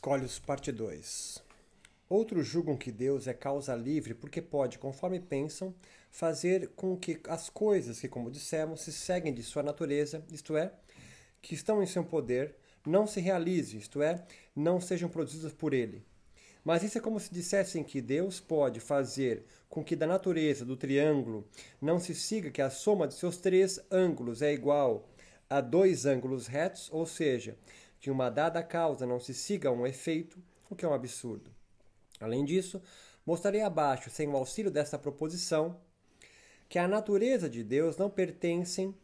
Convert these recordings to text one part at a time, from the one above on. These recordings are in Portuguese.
Escolhos, parte 2. Outros julgam que Deus é causa livre porque pode, conforme pensam, fazer com que as coisas que, como dissemos, se seguem de sua natureza, isto é, que estão em seu poder, não se realizem, isto é, não sejam produzidas por ele. Mas isso é como se dissessem que Deus pode fazer com que da natureza do triângulo não se siga que a soma de seus três ângulos é igual a dois ângulos retos, ou seja, que uma dada causa não se siga a um efeito, o que é um absurdo. Além disso, mostrarei abaixo, sem o auxílio desta proposição, que a natureza de Deus não pertencem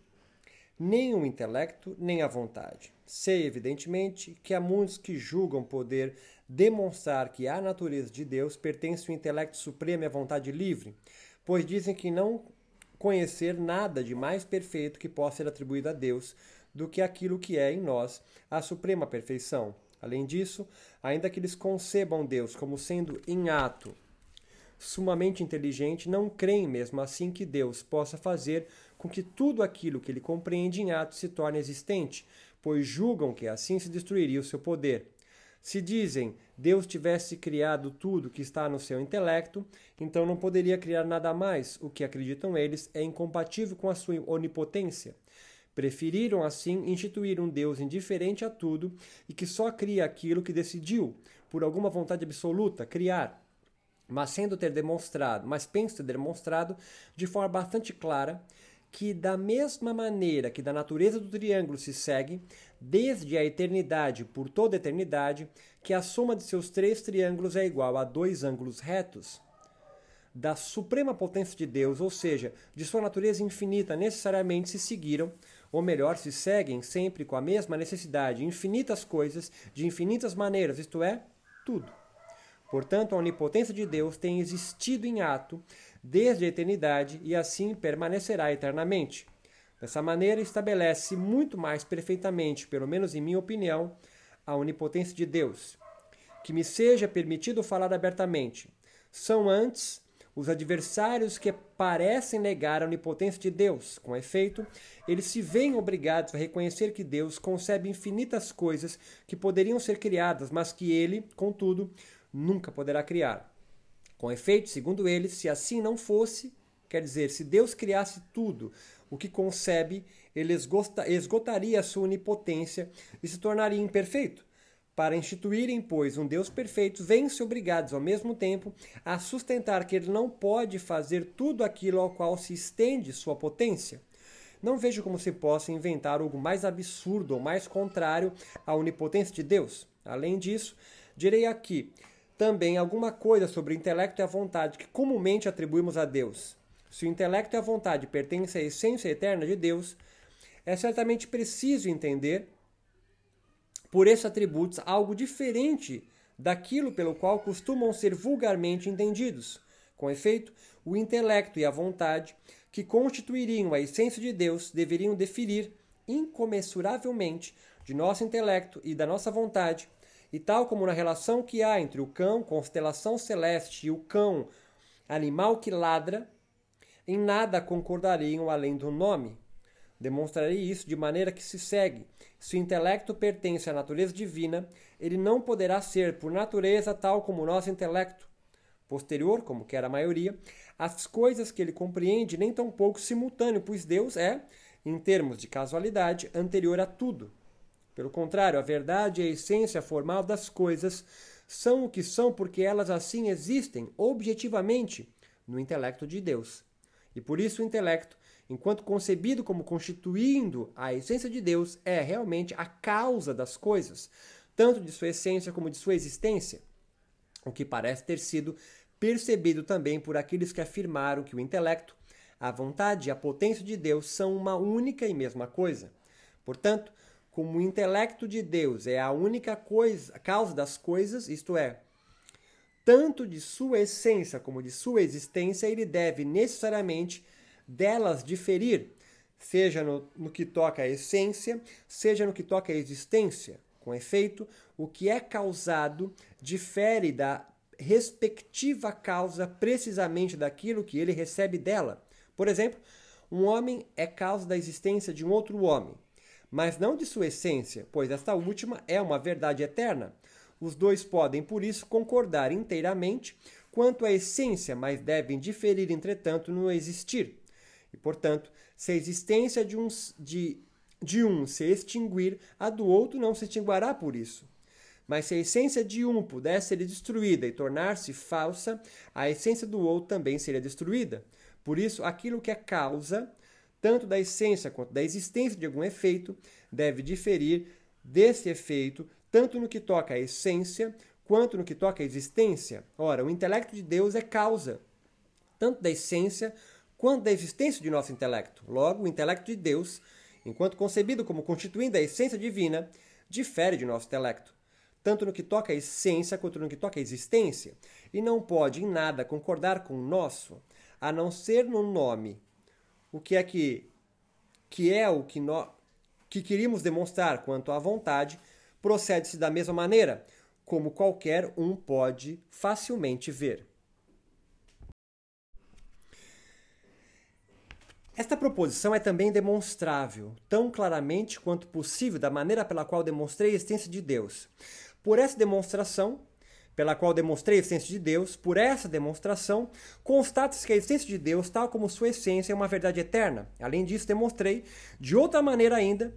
nem o intelecto nem a vontade. Sei, evidentemente, que há muitos que julgam poder demonstrar que a natureza de Deus pertence ao intelecto supremo e à vontade livre, pois dizem que não conhecer nada de mais perfeito que possa ser atribuído a Deus, do que aquilo que é em nós a suprema perfeição. Além disso, ainda que eles concebam Deus como sendo em ato sumamente inteligente, não creem mesmo assim que Deus possa fazer com que tudo aquilo que ele compreende em ato se torne existente, pois julgam que assim se destruiria o seu poder. Se dizem Deus tivesse criado tudo que está no seu intelecto, então não poderia criar nada mais. O que acreditam eles é incompatível com a sua onipotência. Preferiram, assim, instituir um Deus indiferente a tudo e que só cria aquilo que decidiu, por alguma vontade absoluta, criar. Mas sendo ter demonstrado, mas penso ter demonstrado de forma bastante clara que da mesma maneira que da natureza do triângulo se segue, desde a eternidade por toda a eternidade, que a soma de seus três triângulos é igual a dois ângulos retos, da suprema potência de Deus, ou seja, de sua natureza infinita, necessariamente se seguiram ou melhor, se seguem sempre com a mesma necessidade infinitas coisas, de infinitas maneiras, isto é, tudo. Portanto, a onipotência de Deus tem existido em ato desde a eternidade e assim permanecerá eternamente. Dessa maneira, estabelece muito mais perfeitamente, pelo menos em minha opinião, a onipotência de Deus. Que me seja permitido falar abertamente. São antes os adversários que parecem negar a onipotência de Deus. Com efeito, eles se veem obrigados a reconhecer que Deus concebe infinitas coisas que poderiam ser criadas, mas que ele, contudo, nunca poderá criar. Com efeito, segundo eles, se assim não fosse, quer dizer, se Deus criasse tudo o que concebe, ele esgotaria a sua onipotência e se tornaria imperfeito. Para instituírem, pois, um Deus perfeito, vêm-se obrigados ao mesmo tempo a sustentar que ele não pode fazer tudo aquilo ao qual se estende sua potência. Não vejo como se possa inventar algo mais absurdo ou mais contrário à onipotência de Deus. Além disso, direi aqui também alguma coisa sobre o intelecto e a vontade que comumente atribuímos a Deus. Se o intelecto e a vontade pertencem à essência eterna de Deus, é certamente preciso entender por esses atributos algo diferente daquilo pelo qual costumam ser vulgarmente entendidos. Com efeito, o intelecto e a vontade, que constituiriam a essência de Deus, deveriam definir incomensuravelmente de nosso intelecto e da nossa vontade, e tal como na relação que há entre o cão, constelação celeste, e o cão, animal que ladra, em nada concordariam além do nome. Demonstrarei isso de maneira que se segue. Se o intelecto pertence à natureza divina, ele não poderá ser, por natureza, tal como o nosso intelecto. Posterior, como quer a maioria, as coisas que ele compreende nem tão pouco simultâneo, pois Deus é, em termos de casualidade, anterior a tudo. Pelo contrário, a verdade e a essência formal das coisas são o que são porque elas assim existem objetivamente no intelecto de Deus. E por isso o intelecto enquanto concebido como constituindo a essência de Deus, é realmente a causa das coisas, tanto de sua essência como de sua existência, o que parece ter sido percebido também por aqueles que afirmaram que o intelecto, a vontade e a potência de Deus são uma única e mesma coisa. Portanto, como o intelecto de Deus é a única coisa, causa das coisas, isto é, tanto de sua essência como de sua existência, ele deve necessariamente delas diferir, seja no, no que toca à essência, seja no que toca à existência. Com efeito, o que é causado difere da respectiva causa precisamente daquilo que ele recebe dela. Por exemplo, um homem é causa da existência de um outro homem, mas não de sua essência, pois esta última é uma verdade eterna. Os dois podem, por isso, concordar inteiramente quanto à essência, mas devem diferir, entretanto, no existir. E, portanto, se a existência de um, de, de um se extinguir, a do outro não se extinguirá por isso. Mas se a essência de um pudesse ser destruída e tornar-se falsa, a essência do outro também seria destruída. Por isso, aquilo que é causa, tanto da essência quanto da existência de algum efeito, deve diferir desse efeito, tanto no que toca à essência quanto no que toca à existência. Ora, o intelecto de Deus é causa, tanto da essência quanto da existência de nosso intelecto. Logo, o intelecto de Deus, enquanto concebido como constituindo a essência divina, difere de nosso intelecto, tanto no que toca à essência quanto no que toca à existência, e não pode em nada concordar com o nosso, a não ser no nome. O que é que, que é o que nós que queríamos demonstrar quanto à vontade, procede-se da mesma maneira, como qualquer um pode facilmente ver. Esta proposição é também demonstrável, tão claramente quanto possível, da maneira pela qual demonstrei a existência de Deus. Por essa demonstração, pela qual demonstrei a existência de Deus, por essa demonstração, constata-se que a existência de Deus, tal como sua essência, é uma verdade eterna. Além disso, demonstrei, de outra maneira ainda,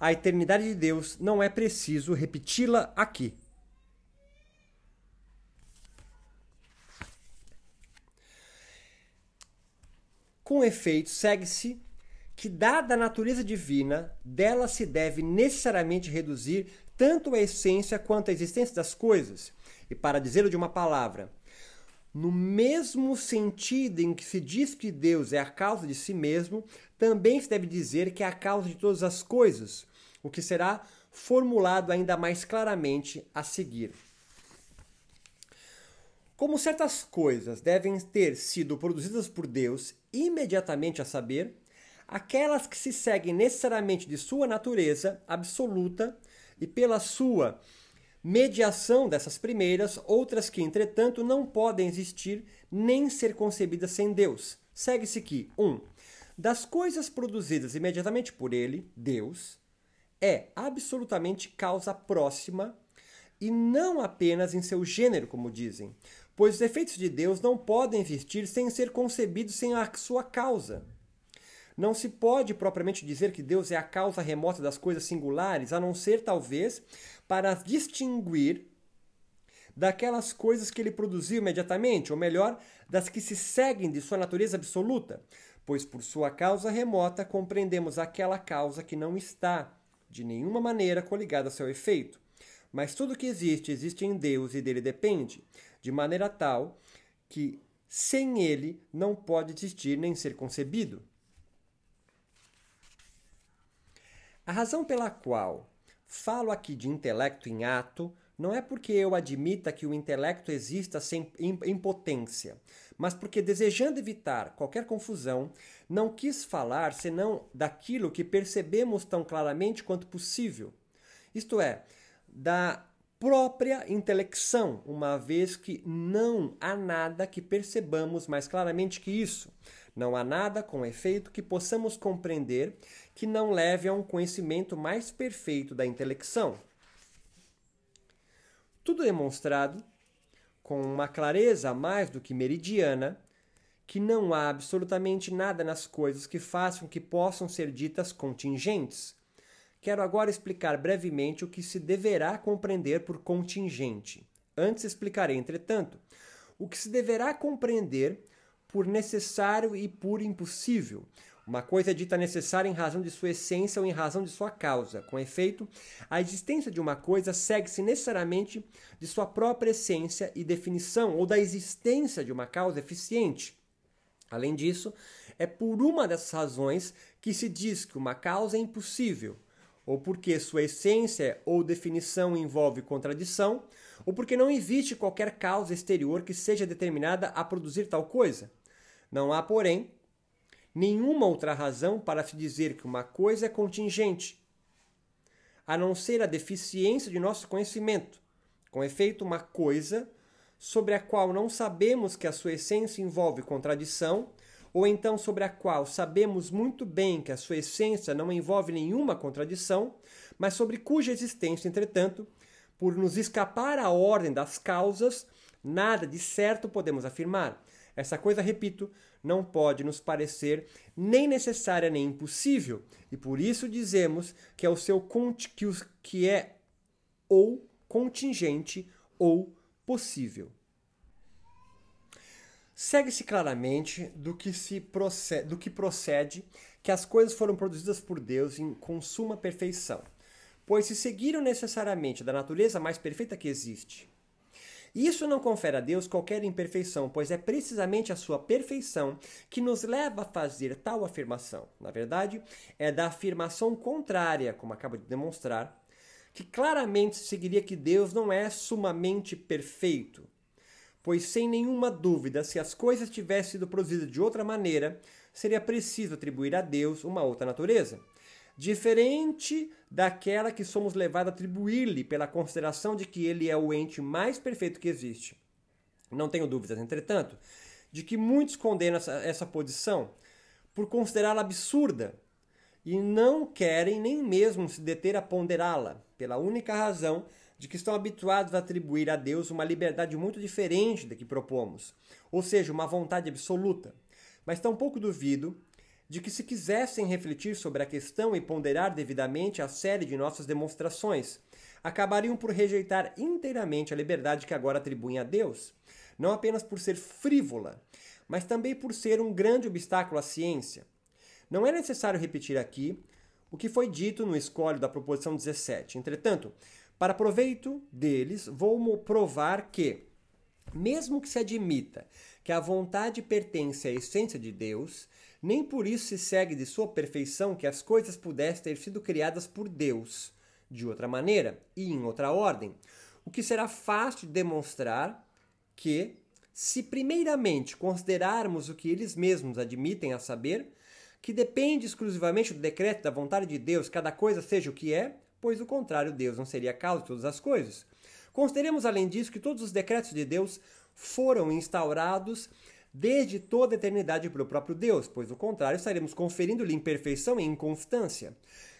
a eternidade de Deus, não é preciso repeti-la aqui. Com efeito, segue-se que, dada a natureza divina, dela se deve necessariamente reduzir tanto a essência quanto a existência das coisas e para dizê-lo de uma palavra, no mesmo sentido em que se diz que Deus é a causa de si mesmo, também se deve dizer que é a causa de todas as coisas, o que será formulado ainda mais claramente a seguir. Como certas coisas devem ter sido produzidas por Deus imediatamente a saber, aquelas que se seguem necessariamente de sua natureza absoluta e pela sua mediação dessas primeiras, outras que, entretanto, não podem existir nem ser concebidas sem Deus. Segue-se que 1. Um, das coisas produzidas imediatamente por ele, Deus, é absolutamente causa próxima e não apenas em seu gênero, como dizem, pois os efeitos de Deus não podem existir sem ser concebidos sem a sua causa. Não se pode propriamente dizer que Deus é a causa remota das coisas singulares, a não ser, talvez, para as distinguir daquelas coisas que ele produziu imediatamente, ou melhor, das que se seguem de sua natureza absoluta, pois por sua causa remota compreendemos aquela causa que não está, de nenhuma maneira, coligada ao seu efeito. Mas tudo que existe, existe em Deus e dele depende, de maneira tal que sem ele não pode existir nem ser concebido. A razão pela qual falo aqui de intelecto em ato não é porque eu admita que o intelecto exista sem impotência, mas porque, desejando evitar qualquer confusão, não quis falar senão daquilo que percebemos tão claramente quanto possível, isto é, da própria intelecção, uma vez que não há nada que percebamos mais claramente que isso. Não há nada, com efeito, que possamos compreender que não leve a um conhecimento mais perfeito da intelecção. Tudo demonstrado com uma clareza mais do que meridiana que não há absolutamente nada nas coisas que façam que possam ser ditas contingentes. Quero agora explicar brevemente o que se deverá compreender por contingente. Antes explicarei, entretanto, o que se deverá compreender por necessário e por impossível. Uma coisa é dita necessária em razão de sua essência ou em razão de sua causa. Com efeito, a existência de uma coisa segue-se necessariamente de sua própria essência e definição, ou da existência de uma causa eficiente. Além disso, é por uma dessas razões que se diz que uma causa é impossível, ou porque sua essência ou definição envolve contradição, ou porque não existe qualquer causa exterior que seja determinada a produzir tal coisa. Não há, porém, nenhuma outra razão para se dizer que uma coisa é contingente, a não ser a deficiência de nosso conhecimento. Com efeito, uma coisa sobre a qual não sabemos que a sua essência envolve contradição, ou então sobre a qual sabemos muito bem que a sua essência não envolve nenhuma contradição, mas sobre cuja existência, entretanto, por nos escapar à ordem das causas, nada de certo podemos afirmar. Essa coisa, repito, não pode nos parecer nem necessária nem impossível, e por isso dizemos que é o seu que, que é ou contingente ou possível. Segue-se claramente do que, se procede, do que procede que as coisas foram produzidas por Deus em consuma perfeição, pois se seguiram necessariamente da natureza mais perfeita que existe. Isso não confere a Deus qualquer imperfeição, pois é precisamente a sua perfeição que nos leva a fazer tal afirmação. Na verdade, é da afirmação contrária, como acabo de demonstrar, que claramente seguiria que Deus não é sumamente perfeito, pois sem nenhuma dúvida, se as coisas tivessem sido produzidas de outra maneira, seria preciso atribuir a Deus uma outra natureza, diferente daquela que somos levados a atribuir-lhe pela consideração de que ele é o ente mais perfeito que existe. Não tenho dúvidas, entretanto, de que muitos condenam essa, essa posição por considerá-la absurda e não querem nem mesmo se deter a ponderá-la, pela única razão de que estão habituados a atribuir a Deus uma liberdade muito diferente da que propomos, ou seja, uma vontade absoluta. Mas tampouco duvido de que, se quisessem refletir sobre a questão e ponderar devidamente a série de nossas demonstrações, acabariam por rejeitar inteiramente a liberdade que agora atribuem a Deus, não apenas por ser frívola, mas também por ser um grande obstáculo à ciência. Não é necessário repetir aqui o que foi dito no escolho da proposição 17. Entretanto, para proveito deles, vou provar que, mesmo que se admita que a vontade pertence à essência de Deus, nem por isso se segue de sua perfeição que as coisas pudessem ter sido criadas por Deus de outra maneira e em outra ordem. O que será fácil de demonstrar que, se primeiramente considerarmos o que eles mesmos admitem a saber, que depende exclusivamente do decreto da vontade de Deus, cada coisa seja o que é, pois o contrário, Deus não seria a causa de todas as coisas. Consideremos, além disso, que todos os decretos de Deus foram instaurados desde toda a eternidade pelo próprio Deus, pois, do contrário, estaremos conferindo-lhe imperfeição e inconstância.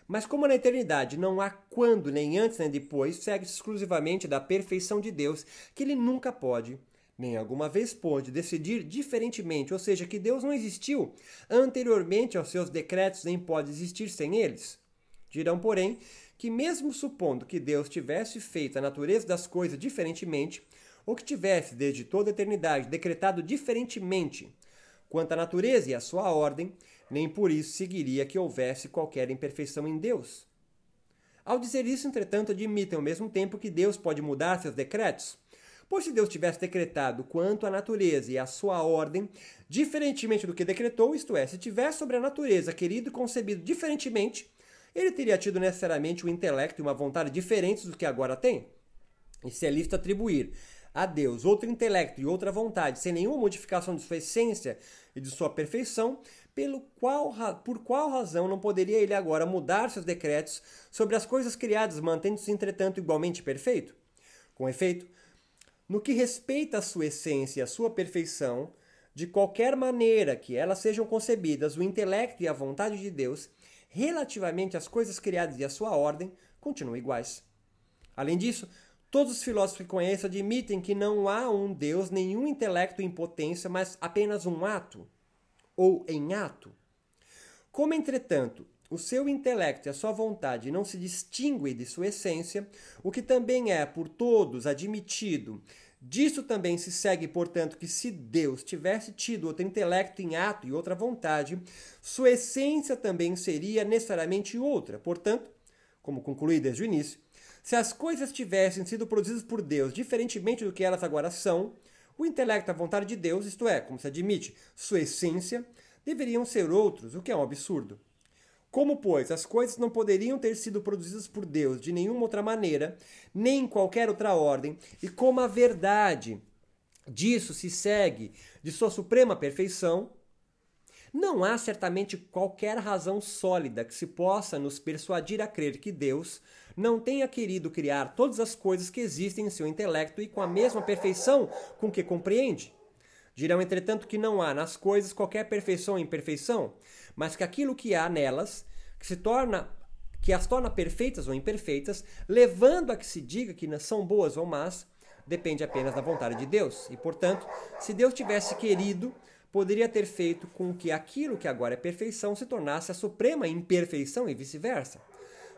Mas como na eternidade não há quando, nem antes nem depois, segue exclusivamente da perfeição de Deus, que ele nunca pode, nem alguma vez pôde, decidir diferentemente, ou seja, que Deus não existiu anteriormente aos seus decretos, nem pode existir sem eles. Dirão, porém, que, mesmo supondo que Deus tivesse feito a natureza das coisas diferentemente, ou que tivesse, desde toda a eternidade, decretado diferentemente quanto à natureza e à sua ordem, nem por isso seguiria que houvesse qualquer imperfeição em Deus. Ao dizer isso, entretanto, admitem ao mesmo tempo que Deus pode mudar seus decretos. Pois se Deus tivesse decretado quanto à natureza e à sua ordem, diferentemente do que decretou, isto é, se tivesse sobre a natureza querido e concebido diferentemente, ele teria tido necessariamente um intelecto e uma vontade diferentes do que agora tem. E se é lícito atribuir a Deus outro intelecto e outra vontade, sem nenhuma modificação de sua essência e de sua perfeição, pelo qual, por qual razão não poderia ele agora mudar seus decretos sobre as coisas criadas, mantendo-se, entretanto, igualmente perfeito? Com efeito, no que respeita à sua essência e à sua perfeição, de qualquer maneira que elas sejam concebidas, o intelecto e a vontade de Deus relativamente às coisas criadas e à sua ordem, continuam iguais. Além disso, todos os filósofos que conheço admitem que não há um Deus, nenhum intelecto em potência, mas apenas um ato, ou em ato. Como, entretanto, o seu intelecto e a sua vontade não se distinguem de sua essência, o que também é por todos admitido Disso também se segue, portanto, que se Deus tivesse tido outro intelecto em ato e outra vontade, sua essência também seria necessariamente outra. Portanto, como concluí desde o início, se as coisas tivessem sido produzidas por Deus diferentemente do que elas agora são, o intelecto e a vontade de Deus, isto é, como se admite, sua essência, deveriam ser outros, o que é um absurdo. Como, pois, as coisas não poderiam ter sido produzidas por Deus de nenhuma outra maneira, nem em qualquer outra ordem, e como a verdade disso se segue de sua suprema perfeição, não há certamente qualquer razão sólida que se possa nos persuadir a crer que Deus não tenha querido criar todas as coisas que existem em seu intelecto e com a mesma perfeição com que compreende. Dirão, entretanto, que não há nas coisas qualquer perfeição ou imperfeição, mas que aquilo que há nelas, que se torna que as torna perfeitas ou imperfeitas, levando a que se diga que são boas ou más, depende apenas da vontade de Deus. E, portanto, se Deus tivesse querido, poderia ter feito com que aquilo que agora é perfeição se tornasse a suprema imperfeição e vice-versa.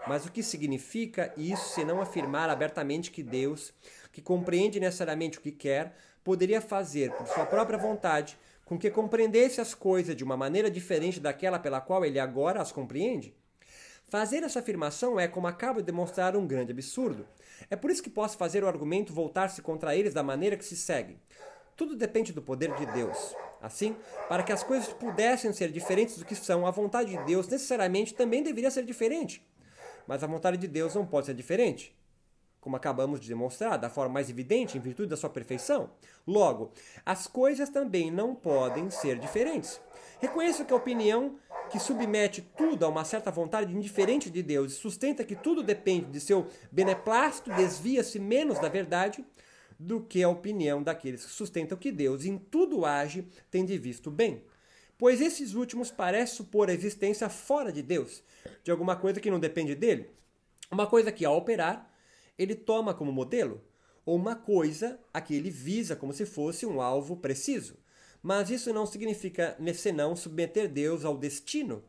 Mas o que significa isso se não afirmar abertamente que Deus, que compreende necessariamente o que quer, poderia fazer por sua própria vontade com que compreendesse as coisas de uma maneira diferente daquela pela qual ele agora as compreende? Fazer essa afirmação é, como acabo de demonstrar, um grande absurdo. É por isso que posso fazer o argumento voltar-se contra eles da maneira que se segue. Tudo depende do poder de Deus. Assim, para que as coisas pudessem ser diferentes do que são, a vontade de Deus necessariamente também deveria ser diferente. Mas a vontade de Deus não pode ser diferente, como acabamos de demonstrar, da forma mais evidente, em virtude da sua perfeição. Logo, as coisas também não podem ser diferentes. Reconheço que a opinião que submete tudo a uma certa vontade indiferente de Deus e sustenta que tudo depende de seu beneplácito desvia-se menos da verdade do que a opinião daqueles que sustentam que Deus em tudo age tem de visto bem. Pois esses últimos parecem supor a existência fora de Deus, de alguma coisa que não depende dele. Uma coisa que, ao operar, ele toma como modelo, ou uma coisa a que ele visa como se fosse um alvo preciso. Mas isso não significa, senão, submeter Deus ao destino.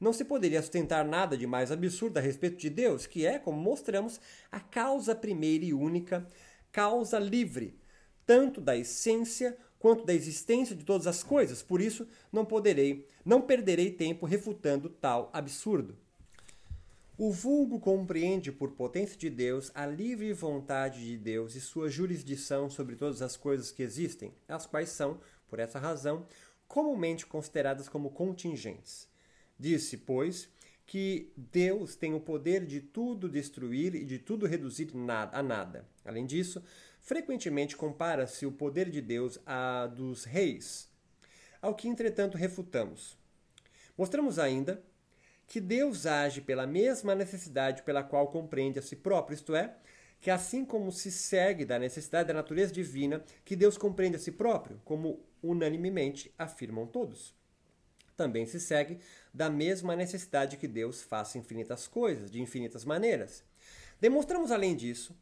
Não se poderia sustentar nada de mais absurdo a respeito de Deus, que é, como mostramos, a causa primeira e única, causa livre, tanto da essência quanto da existência de todas as coisas. Por isso, não poderei, não perderei tempo refutando tal absurdo. O vulgo compreende por potência de Deus a livre vontade de Deus e sua jurisdição sobre todas as coisas que existem, as quais são, por essa razão, comumente consideradas como contingentes. Disse, pois, que Deus tem o poder de tudo destruir e de tudo reduzir a nada. Além disso, frequentemente compara-se o poder de Deus a dos reis, ao que, entretanto, refutamos. Mostramos ainda que Deus age pela mesma necessidade pela qual compreende a si próprio, isto é, que assim como se segue da necessidade da natureza divina, que Deus compreende a si próprio, como unanimemente afirmam todos. Também se segue da mesma necessidade que Deus faça infinitas coisas, de infinitas maneiras. Demonstramos, além disso,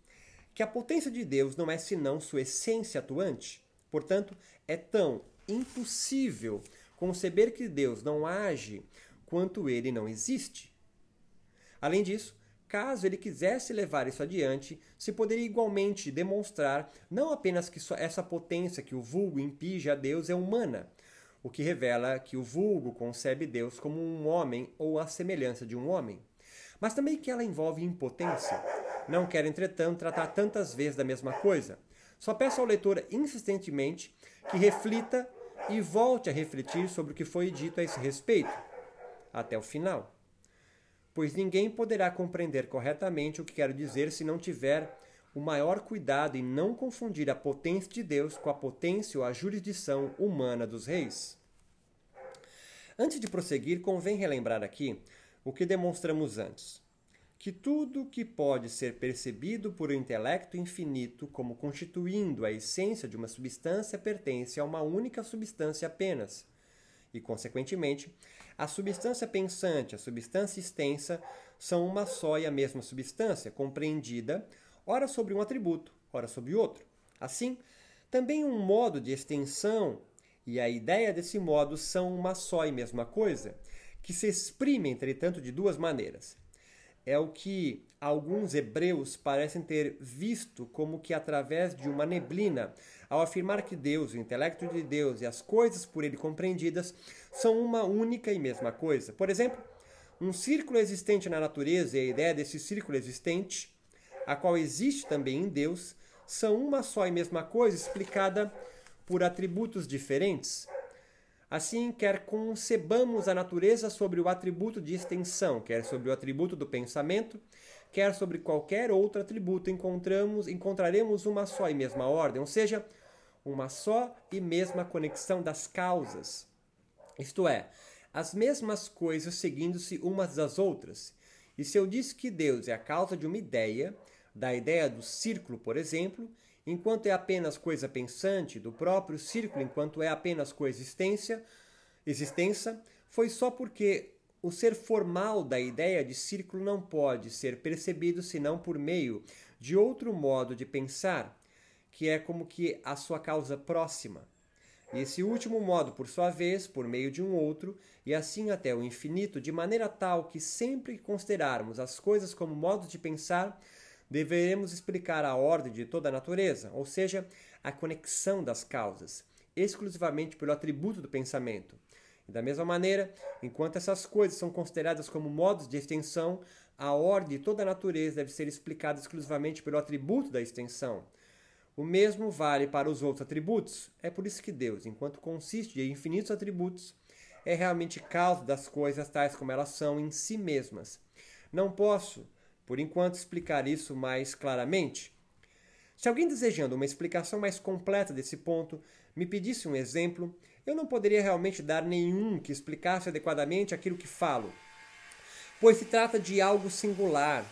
que a potência de Deus não é senão sua essência atuante. Portanto, é tão impossível conceber que Deus não age quanto ele não existe. Além disso, caso ele quisesse levar isso adiante, se poderia igualmente demonstrar não apenas que essa potência que o vulgo impinge a Deus é humana, o que revela que o vulgo concebe Deus como um homem ou a semelhança de um homem, mas também que ela envolve impotência, não quero, entretanto, tratar tantas vezes da mesma coisa. Só peço ao leitor insistentemente que reflita e volte a refletir sobre o que foi dito a esse respeito, até o final. Pois ninguém poderá compreender corretamente o que quero dizer se não tiver o maior cuidado em não confundir a potência de Deus com a potência ou a jurisdição humana dos reis. Antes de prosseguir, convém relembrar aqui o que demonstramos antes que tudo que pode ser percebido por um intelecto infinito como constituindo a essência de uma substância pertence a uma única substância apenas. E, consequentemente, a substância pensante a substância extensa são uma só e a mesma substância, compreendida ora sobre um atributo, ora sobre outro. Assim, também um modo de extensão e a ideia desse modo são uma só e mesma coisa, que se exprime, entretanto, de duas maneiras é o que alguns hebreus parecem ter visto como que através de uma neblina, ao afirmar que Deus, o intelecto de Deus e as coisas por ele compreendidas são uma única e mesma coisa. Por exemplo, um círculo existente na natureza e a ideia desse círculo existente, a qual existe também em Deus, são uma só e mesma coisa explicada por atributos diferentes. Assim, quer concebamos a natureza sobre o atributo de extensão, quer sobre o atributo do pensamento, quer sobre qualquer outro atributo, encontramos, encontraremos uma só e mesma ordem, ou seja, uma só e mesma conexão das causas. Isto é, as mesmas coisas seguindo-se umas das outras. E se eu disse que Deus é a causa de uma ideia, da ideia do círculo, por exemplo, enquanto é apenas coisa pensante, do próprio círculo enquanto é apenas coexistência, existência, foi só porque o ser formal da ideia de círculo não pode ser percebido senão por meio de outro modo de pensar, que é como que a sua causa próxima. E esse último modo, por sua vez, por meio de um outro, e assim até o infinito, de maneira tal que sempre que considerarmos as coisas como modos de pensar, deveremos explicar a ordem de toda a natureza, ou seja, a conexão das causas, exclusivamente pelo atributo do pensamento. E da mesma maneira, enquanto essas coisas são consideradas como modos de extensão, a ordem de toda a natureza deve ser explicada exclusivamente pelo atributo da extensão. O mesmo vale para os outros atributos. É por isso que Deus, enquanto consiste de infinitos atributos, é realmente causa das coisas tais como elas são em si mesmas. Não posso, por enquanto, explicar isso mais claramente. Se alguém desejando uma explicação mais completa desse ponto me pedisse um exemplo, eu não poderia realmente dar nenhum que explicasse adequadamente aquilo que falo, pois se trata de algo singular.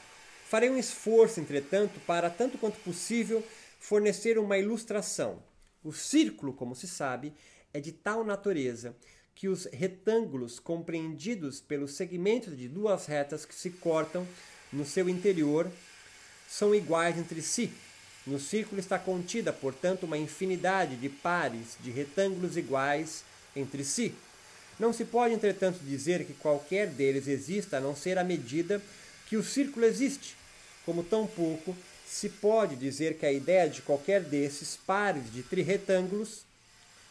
Farei um esforço, entretanto, para, tanto quanto possível, fornecer uma ilustração. O círculo, como se sabe, é de tal natureza que os retângulos compreendidos pelos segmentos de duas retas que se cortam no seu interior são iguais entre si. No círculo está contida, portanto, uma infinidade de pares de retângulos iguais entre si. Não se pode, entretanto, dizer que qualquer deles exista a não ser à medida que o círculo existe, como tampouco se pode dizer que a ideia de qualquer desses pares de trirretângulos,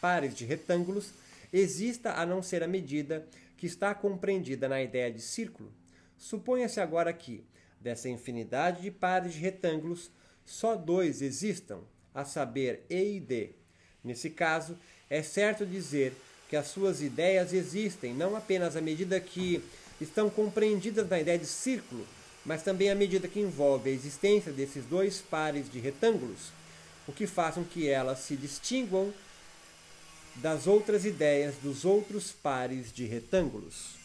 pares de retângulos, exista a não ser à medida que está compreendida na ideia de círculo. Suponha-se agora que, dessa infinidade de pares de retângulos, só dois existam, a saber, E e D. Nesse caso, é certo dizer que as suas ideias existem não apenas à medida que estão compreendidas na ideia de círculo, mas também à medida que envolve a existência desses dois pares de retângulos, o que faz com que elas se distinguam das outras ideias dos outros pares de retângulos.